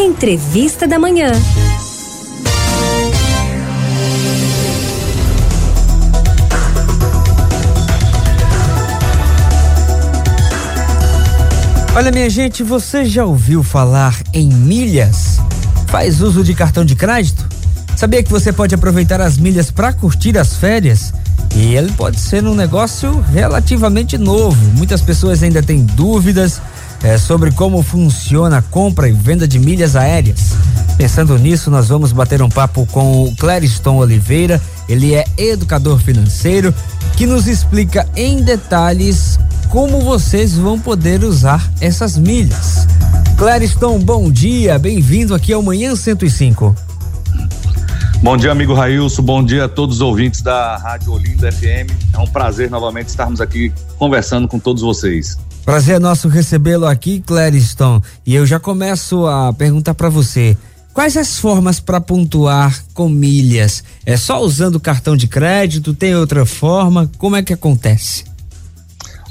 Entrevista da Manhã. Olha, minha gente, você já ouviu falar em milhas? Faz uso de cartão de crédito? Sabia que você pode aproveitar as milhas para curtir as férias? E ele pode ser um negócio relativamente novo. Muitas pessoas ainda têm dúvidas é, sobre como funciona a compra e venda de milhas aéreas. Pensando nisso, nós vamos bater um papo com o Clériston Oliveira. Ele é educador financeiro que nos explica em detalhes como vocês vão poder usar essas milhas. Clariston, bom dia, bem-vindo aqui ao Manhã 105. Bom dia, amigo Railson, bom dia a todos os ouvintes da Rádio Olinda FM. É um prazer novamente estarmos aqui conversando com todos vocês. Prazer é nosso recebê-lo aqui, Clariston. E eu já começo a perguntar para você. Quais as formas para pontuar com milhas? É só usando cartão de crédito? Tem outra forma? Como é que acontece?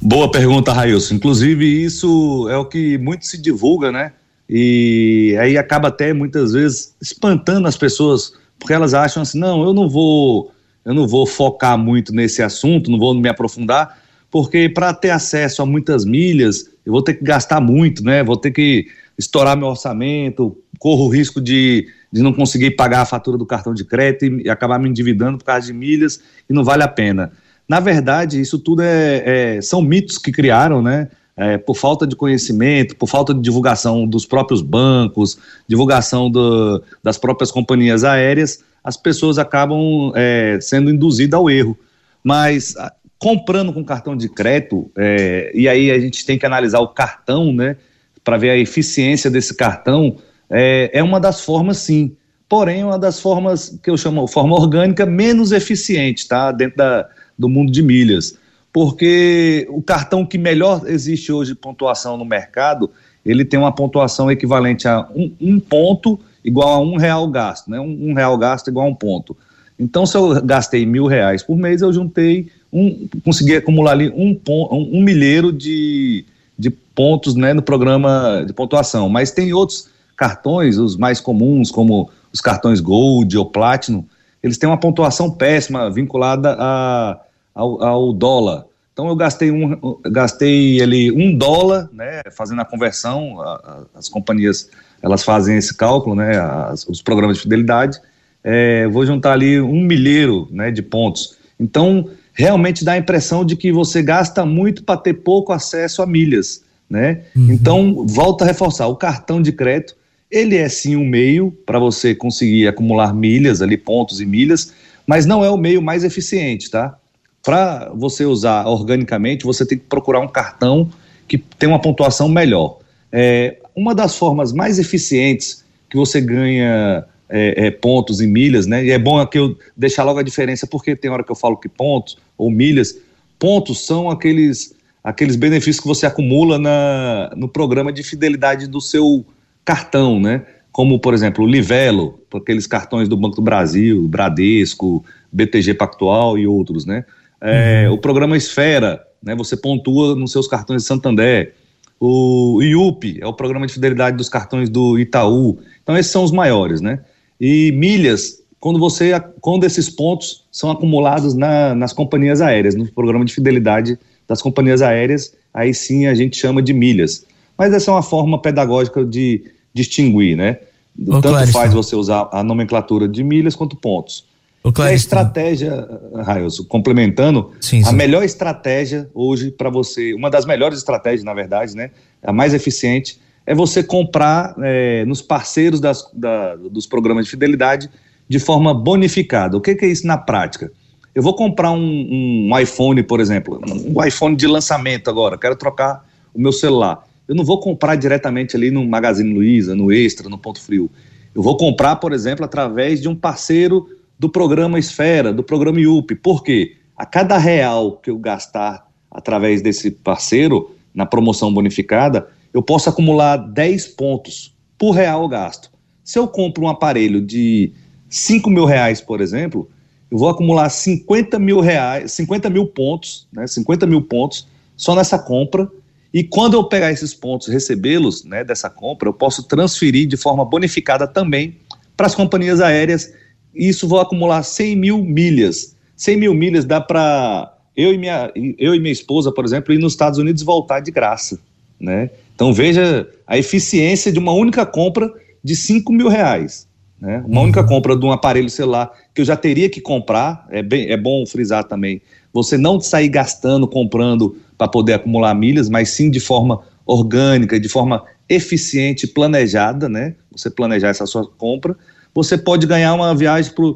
Boa pergunta, Railson. Inclusive, isso é o que muito se divulga, né? E aí acaba até muitas vezes espantando as pessoas, porque elas acham assim: não, eu não vou, eu não vou focar muito nesse assunto, não vou me aprofundar, porque para ter acesso a muitas milhas, eu vou ter que gastar muito, né? Vou ter que estourar meu orçamento, corro o risco de, de não conseguir pagar a fatura do cartão de crédito e, e acabar me endividando por causa de milhas e não vale a pena. Na verdade, isso tudo é, é são mitos que criaram, né? É, por falta de conhecimento, por falta de divulgação dos próprios bancos, divulgação do, das próprias companhias aéreas, as pessoas acabam é, sendo induzidas ao erro. Mas comprando com cartão de crédito, é, e aí a gente tem que analisar o cartão, né, para ver a eficiência desse cartão, é, é uma das formas, sim. Porém, uma das formas que eu chamo forma orgânica menos eficiente, tá? Dentro da, do mundo de milhas. Porque o cartão que melhor existe hoje de pontuação no mercado, ele tem uma pontuação equivalente a um, um ponto igual a um real gasto, né? Um, um, real gasto igual a um ponto. Então, se eu gastei mil reais por mês, eu juntei um, consegui acumular ali um, um, um milheiro de, de pontos né, no programa de pontuação. Mas tem outros cartões, os mais comuns, como os cartões Gold ou Platinum, eles têm uma pontuação péssima vinculada a ao, ao dólar. Então eu gastei um, gastei ali um dólar, né, fazendo a conversão, a, a, as companhias elas fazem esse cálculo, né, as, os programas de fidelidade, é, vou juntar ali um milheiro, né, de pontos. Então realmente dá a impressão de que você gasta muito para ter pouco acesso a milhas, né? Uhum. Então volta a reforçar, o cartão de crédito ele é sim um meio para você conseguir acumular milhas ali, pontos e milhas, mas não é o meio mais eficiente, tá? para você usar organicamente, você tem que procurar um cartão que tem uma pontuação melhor. É, uma das formas mais eficientes que você ganha é, é, pontos e milhas, né? E é bom aqui eu deixar logo a diferença, porque tem hora que eu falo que pontos ou milhas, pontos são aqueles, aqueles benefícios que você acumula na, no programa de fidelidade do seu cartão, né? Como, por exemplo, o Livelo, aqueles cartões do Banco do Brasil, Bradesco, BTG Pactual e outros, né? É, uhum. O programa Esfera, né, você pontua nos seus cartões de Santander. O IUP é o programa de fidelidade dos cartões do Itaú. Então, esses são os maiores, né? E milhas, quando você, quando esses pontos são acumulados na, nas companhias aéreas, no programa de fidelidade das companhias aéreas, aí sim a gente chama de milhas. Mas essa é uma forma pedagógica de distinguir, né? Ô, Tanto faz você usar a nomenclatura de milhas quanto pontos. O a estratégia, Railson, complementando, sim, sim. a melhor estratégia hoje para você, uma das melhores estratégias, na verdade, né, a mais eficiente, é você comprar é, nos parceiros das, da, dos programas de fidelidade de forma bonificada. O que, que é isso na prática? Eu vou comprar um, um, iPhone, por exemplo, um iPhone de lançamento agora, quero trocar o meu celular. Eu não vou comprar diretamente ali no Magazine Luiza, no Extra, no Ponto Frio. Eu vou comprar, por exemplo, através de um parceiro do programa Esfera, do programa IUP. Por quê? A cada real que eu gastar através desse parceiro, na promoção bonificada, eu posso acumular 10 pontos por real gasto. Se eu compro um aparelho de 5 mil reais, por exemplo, eu vou acumular 50 mil reais, 50 mil pontos, né, 50 mil pontos só nessa compra, E quando eu pegar esses pontos, recebê-los né, dessa compra, eu posso transferir de forma bonificada também para as companhias aéreas. E isso vou acumular 100 mil milhas. 100 mil milhas dá para eu e minha eu e minha esposa, por exemplo, ir nos Estados Unidos e voltar de graça, né? Então veja a eficiência de uma única compra de 5 mil reais. Né? Uma uhum. única compra de um aparelho celular que eu já teria que comprar, é, bem, é bom frisar também, você não sair gastando, comprando para poder acumular milhas, mas sim de forma orgânica, de forma eficiente, planejada, né? Você planejar essa sua compra, você pode ganhar uma viagem para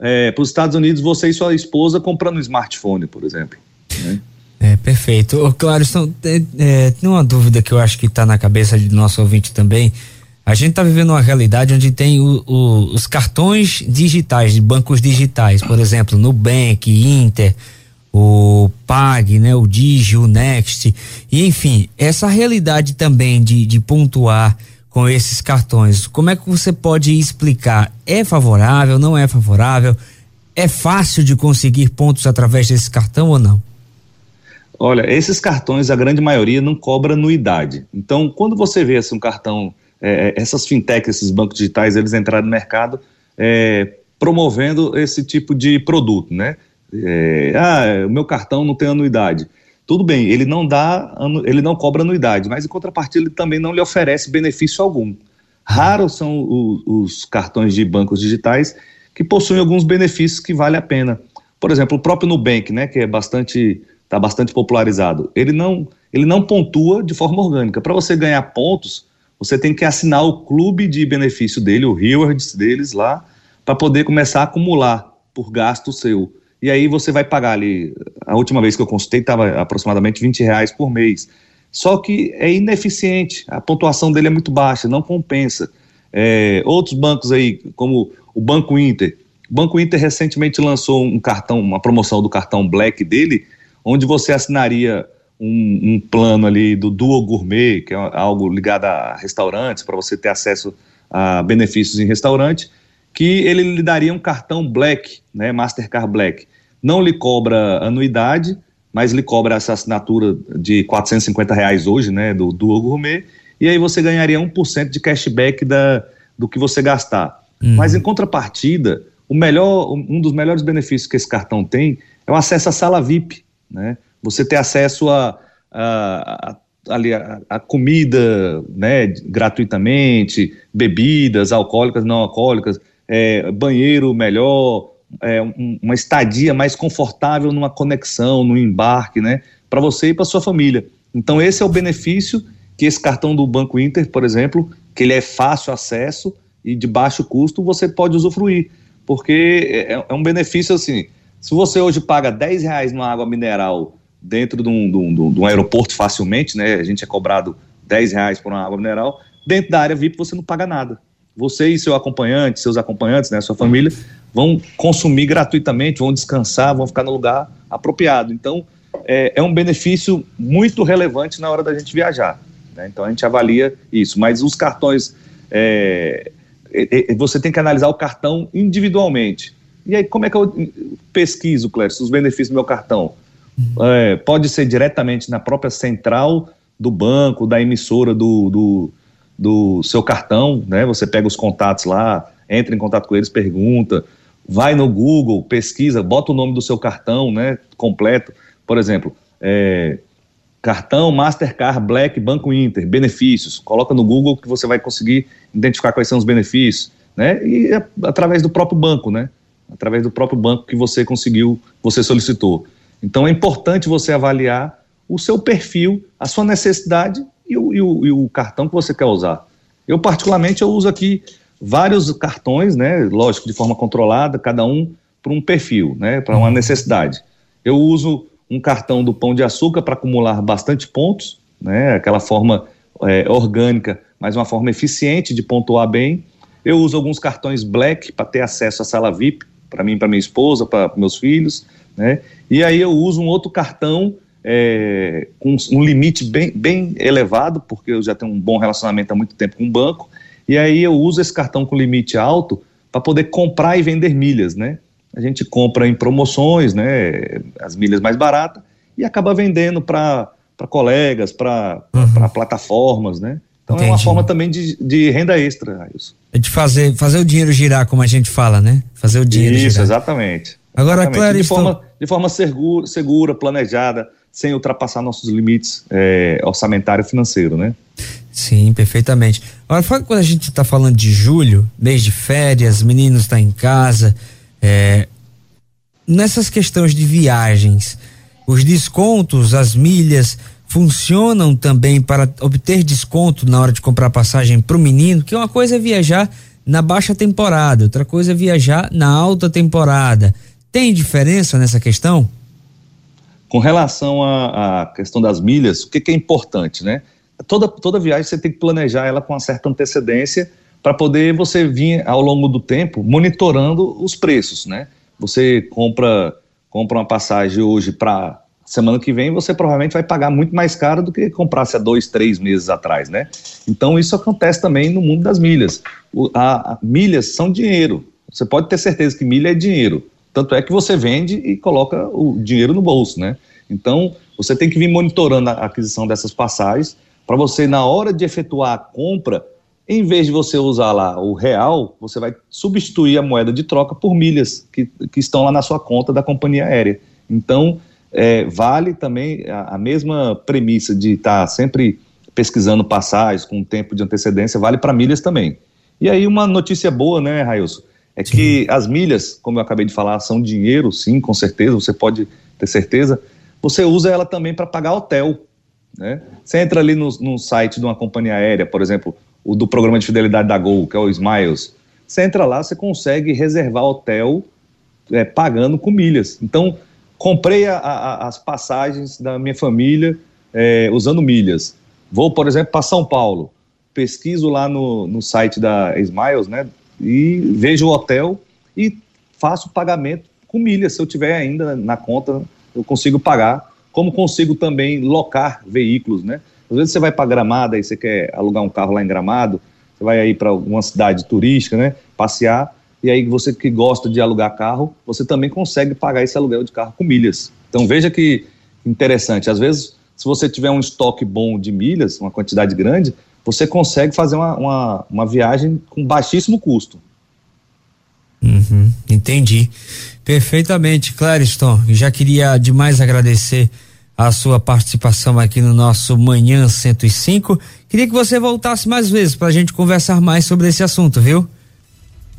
é, os Estados Unidos, você e sua esposa comprando um smartphone, por exemplo. Né? É, perfeito. Ô, claro, é, é, tem uma dúvida que eu acho que está na cabeça do nosso ouvinte também. A gente está vivendo uma realidade onde tem o, o, os cartões digitais, de bancos digitais, por exemplo, Nubank, Inter, o Pag, né, o Digi, o Next, e enfim, essa realidade também de, de pontuar com esses cartões, como é que você pode explicar? É favorável, não é favorável? É fácil de conseguir pontos através desse cartão ou não? Olha, esses cartões, a grande maioria, não cobra anuidade. Então, quando você vê assim, um cartão, é, é essas fintechs, esses bancos digitais, eles entraram no mercado é, promovendo esse tipo de produto, né? É, ah, o meu cartão não tem anuidade. Tudo bem, ele não dá, ele não cobra anuidade, mas em contrapartida ele também não lhe oferece benefício algum. Raros são os, os cartões de bancos digitais que possuem alguns benefícios que vale a pena. Por exemplo, o próprio Nubank, né, que é bastante está bastante popularizado. Ele não, ele não pontua de forma orgânica. Para você ganhar pontos, você tem que assinar o clube de benefício dele, o rewards deles lá, para poder começar a acumular por gasto seu. E aí você vai pagar ali, a última vez que eu consultei estava aproximadamente 20 reais por mês. Só que é ineficiente, a pontuação dele é muito baixa, não compensa. É, outros bancos aí, como o Banco Inter, o Banco Inter recentemente lançou um cartão, uma promoção do cartão Black dele, onde você assinaria um, um, plano ali do Duo Gourmet, que é algo ligado a restaurantes, para você ter acesso a benefícios em restaurante, que ele lhe daria um cartão Black, né, Mastercard Black. Não lhe cobra anuidade, mas lhe cobra essa assinatura de 450 reais hoje, né, do Duo Gourmet, e aí você ganharia 1% de cashback da, do que você gastar. Uhum. Mas em contrapartida, o melhor, um dos melhores benefícios que esse cartão tem é o acesso à sala VIP, né? Você ter acesso a, a, a, a, a comida né, gratuitamente, bebidas alcoólicas, não alcoólicas, é, banheiro melhor, é, um, uma estadia mais confortável numa conexão, no embarque, né, para você e para sua família. Então esse é o benefício que esse cartão do Banco Inter, por exemplo, que ele é fácil acesso e de baixo custo, você pode usufruir, porque é, é um benefício assim, se você hoje paga 10 reais numa água mineral dentro de um, de, um, de um, aeroporto facilmente, né? A gente é cobrado 10 reais por uma água mineral, dentro da área VIP você não paga nada. Você e seu acompanhante, seus acompanhantes, né, sua família, vão consumir gratuitamente, vão descansar, vão ficar no lugar apropriado. Então, é, é um benefício muito relevante na hora da gente viajar. Né? Então, a gente avalia isso. Mas os cartões, é, é, é você tem que analisar o cartão individualmente. E aí, como é que eu pesquiso, Clécio, os benefícios do meu cartão? É, pode ser diretamente na própria central do banco, da emissora do, do, do, seu cartão, né? Você pega os contatos lá, entra em contato com eles, pergunta, vai no Google, pesquisa, bota o nome do seu cartão, né? Completo. Por exemplo, é, cartão Mastercard Black Banco Inter, benefícios. Coloca no Google que você vai conseguir identificar quais são os benefícios, né? E é através do próprio banco, né? Através do próprio banco que você conseguiu, você solicitou. Então é importante você avaliar o seu perfil, a sua necessidade e o, e o, e o cartão que você quer usar. Eu, particularmente, eu uso aqui vários cartões, né? Lógico, de forma controlada, cada um para um perfil, né? Para uma necessidade. Eu uso um cartão do Pão de Açúcar para acumular bastante pontos, né? Aquela forma é, orgânica, mas uma forma eficiente de pontuar bem. Eu uso alguns cartões Black para ter acesso à sala VIP, para mim, para minha esposa, para meus filhos, né? E aí eu uso um outro cartão é, com um limite bem, bem elevado, porque eu já tenho um bom relacionamento há muito tempo com o banco, e aí eu uso esse cartão com limite alto para poder comprar e vender milhas, né? A gente compra em promoções, né? As milhas mais baratas e acaba vendendo para colegas, para uhum. plataformas, né? Então Entendi. é uma forma também de, de renda extra, Railson. É de fazer, fazer o dinheiro girar, como a gente fala, né? Fazer o dinheiro Isso, girar. exatamente. Agora, exatamente. claro, de, forma, de forma segura, segura, planejada, sem ultrapassar nossos limites é, orçamentário e financeiro, né? Sim, perfeitamente. Agora, quando a gente está falando de julho, mês de férias, meninos estão tá em casa, é, nessas questões de viagens, os descontos, as milhas, funcionam também para obter desconto na hora de comprar passagem para o menino, que uma coisa é viajar na baixa temporada, outra coisa é viajar na alta temporada. Tem diferença nessa questão? Com relação à questão das milhas, o que, que, é importante, né? Toda, toda viagem você tem que planejar ela com uma certa antecedência para poder você vir ao longo do tempo monitorando os preços, né? Você compra compra uma passagem hoje para semana que vem, você provavelmente vai pagar muito mais caro do que comprasse há dois, três meses atrás, né? Então isso acontece também no mundo das milhas. O, a, a, milhas são dinheiro. Você pode ter certeza que milha é dinheiro. Tanto é que você vende e coloca o dinheiro no bolso, né? Então, você tem que vir monitorando a aquisição dessas passagens para você, na hora de efetuar a compra, em vez de você usar lá o real, você vai substituir a moeda de troca por milhas que, que estão lá na sua conta da companhia aérea. Então, é, vale também a, a, mesma premissa de estar tá sempre pesquisando passagens com tempo de antecedência, vale para milhas também. E aí, uma notícia boa, né, Railson? é que as milhas, como eu acabei de falar, são dinheiro, sim, com certeza, você pode ter certeza. Você usa ela também para pagar hotel. Né? Você entra ali no, no, site de uma companhia aérea, por exemplo, o do programa de fidelidade da Gol, que é o Smiles. Você entra lá, você consegue reservar hotel é, pagando com milhas. Então, comprei a, a, as passagens da minha família é, usando milhas. Vou, por exemplo, para São Paulo. Pesquiso lá no, no site da Smiles, né? e vejo o hotel e faço o pagamento com milhas. Se eu tiver ainda na conta, eu consigo pagar. Como consigo também locar veículos, né? Às vezes você vai para Gramado, e você quer alugar um carro lá em Gramado, você vai aí para alguma cidade turística, né? Passear, e aí você que gosta de alugar carro, você também consegue pagar esse aluguel de carro com milhas. Então veja que interessante. Às vezes, se você tiver um estoque bom de milhas, uma quantidade grande, você consegue fazer uma, uma, uma viagem com baixíssimo custo. Uhum, entendi. Perfeitamente, Clariston. Já queria demais agradecer a sua participação aqui no nosso Manhã 105. Queria que você voltasse mais vezes para a gente conversar mais sobre esse assunto, viu?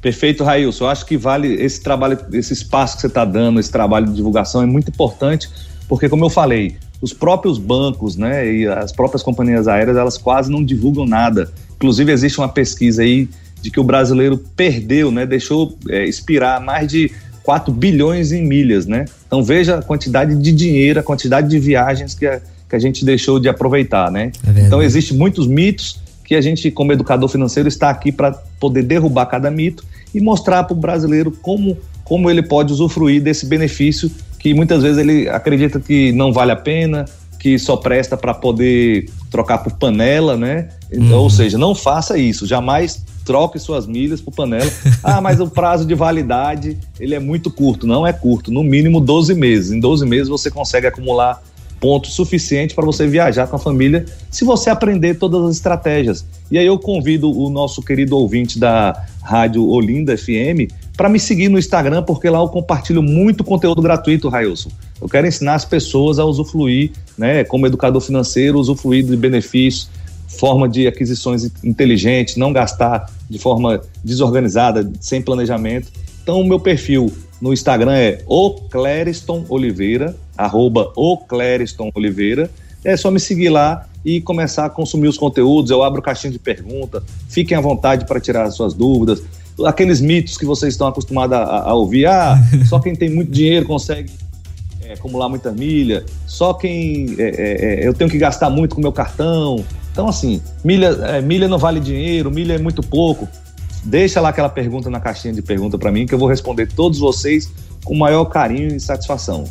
Perfeito, Railson. Eu acho que vale esse trabalho, esse espaço que você está dando, esse trabalho de divulgação é muito importante, porque, como eu falei, os próprios bancos, né, e as próprias companhias aéreas, elas quase não divulgam nada. Inclusive, existe uma pesquisa aí de que o brasileiro perdeu, né, deixou é, expirar mais de 4 bilhões em milhas, né? Então, veja a quantidade de dinheiro, a quantidade de viagens que a, que a gente deixou de aproveitar, né? É então, existem muitos mitos que a gente, como educador financeiro, está aqui para poder derrubar cada mito e mostrar para o brasileiro como, como ele pode usufruir desse benefício que muitas vezes ele acredita que não vale a pena, que só presta para poder trocar por panela, né? Uhum. Ou seja, não faça isso, jamais troque suas milhas por panela. Ah, mas o prazo de validade, ele é muito curto. Não é curto, no mínimo 12 meses. Em 12 meses você consegue acumular pontos suficientes para você viajar com a família, se você aprender todas as estratégias. E aí eu convido o nosso querido ouvinte da Rádio Olinda FM para me seguir no Instagram, porque lá eu compartilho muito conteúdo gratuito, Railson. Eu quero ensinar as pessoas a usufruir, né, como educador financeiro, usufruir de benefícios, forma de aquisições inteligentes, não gastar de forma desorganizada, sem planejamento. Então, o meu perfil no Instagram é o Clériston Oliveira, arroba o Clériston Oliveira. É só me seguir lá e começar a consumir os conteúdos. Eu abro caixinha de pergunta, fiquem à vontade para tirar as suas dúvidas aqueles mitos que vocês estão acostumados a, a ouvir. Ah, só quem tem muito dinheiro consegue é, acumular muita milha, só quem. É, é, é eu tenho que gastar muito com meu cartão. Então, assim, milha, é, milha não vale dinheiro, milha é muito pouco. Deixa lá aquela pergunta na caixinha de pergunta para mim que eu vou responder todos vocês com o maior carinho e satisfação.